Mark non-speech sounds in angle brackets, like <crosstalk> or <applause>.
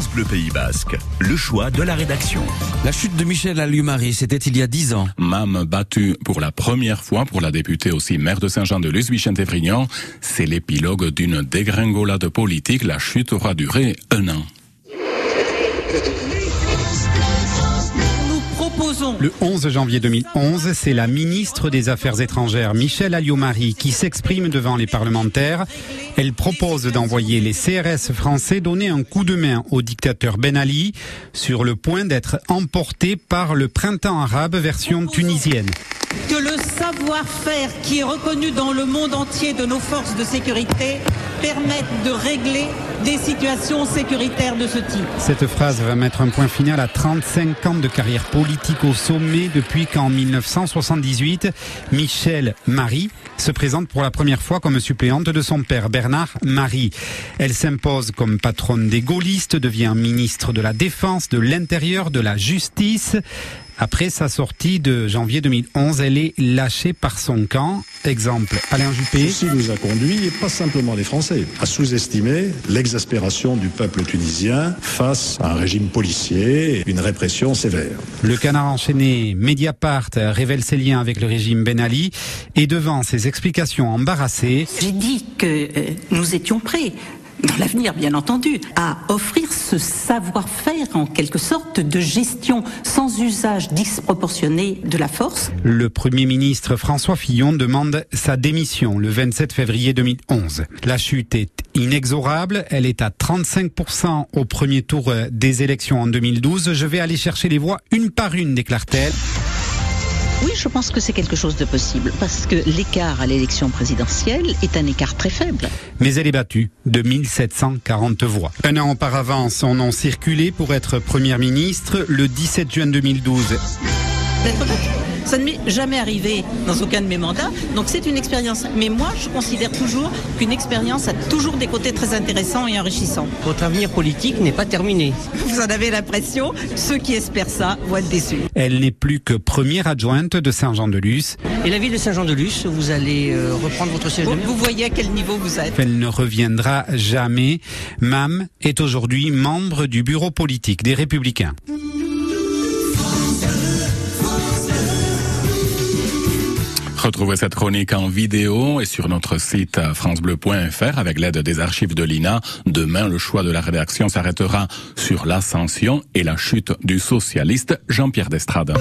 France Bleu Pays Basque, le choix de la rédaction. La chute de Michel Allumari, c'était il y a dix ans. Mam battu pour la première fois pour la députée aussi maire de Saint-Jean-de-Luz, Vicente Vrignan. C'est l'épilogue d'une dégringolade politique. La chute aura duré un an. Le 11 janvier 2011, c'est la ministre des Affaires étrangères, Michel Alliot-Marie, qui s'exprime devant les parlementaires. Elle propose d'envoyer les CRS français donner un coup de main au dictateur Ben Ali sur le point d'être emporté par le printemps arabe version tunisienne que le savoir-faire qui est reconnu dans le monde entier de nos forces de sécurité permette de régler des situations sécuritaires de ce type. Cette phrase va mettre un point final à 35 ans de carrière politique au sommet depuis qu'en 1978, Michel Marie se présente pour la première fois comme suppléante de son père Bernard Marie. Elle s'impose comme patronne des gaullistes, devient ministre de la Défense, de l'Intérieur, de la Justice. Après sa sortie de janvier 2011, elle est lâchée par son camp. Exemple, Alain Juppé. Ceci nous a conduit, et pas simplement les Français, à sous-estimer l'exaspération du peuple tunisien face à un régime policier et une répression sévère. Le canard enchaîné Mediapart révèle ses liens avec le régime Ben Ali et devant ses explications embarrassées. J'ai dit que euh, nous étions prêts dans l'avenir bien entendu, à offrir ce savoir-faire en quelque sorte de gestion sans usage disproportionné de la force. Le Premier ministre François Fillon demande sa démission le 27 février 2011. La chute est inexorable, elle est à 35% au premier tour des élections en 2012. Je vais aller chercher les voix une par une, déclare-t-elle. Oui, je pense que c'est quelque chose de possible, parce que l'écart à l'élection présidentielle est un écart très faible. Mais elle est battue de 1740 voix. Un an auparavant, son nom circulait pour être Première ministre le 17 juin 2012. <laughs> Ça ne m'est jamais arrivé dans aucun de mes mandats, donc c'est une expérience. Mais moi, je considère toujours qu'une expérience a toujours des côtés très intéressants et enrichissants. Votre avenir politique n'est pas terminé. Vous en avez l'impression, ceux qui espèrent ça vont être déçus. Elle n'est plus que première adjointe de Saint-Jean-de-Luz. Et la ville de Saint-Jean-de-Luz, vous allez euh, reprendre votre siège vous, de vous voyez à quel niveau vous êtes. Elle ne reviendra jamais. Mam est aujourd'hui membre du bureau politique des Républicains. Retrouvez cette chronique en vidéo et sur notre site francebleu.fr avec l'aide des archives de l'INA. Demain, le choix de la rédaction s'arrêtera sur l'ascension et la chute du socialiste Jean-Pierre Destrade.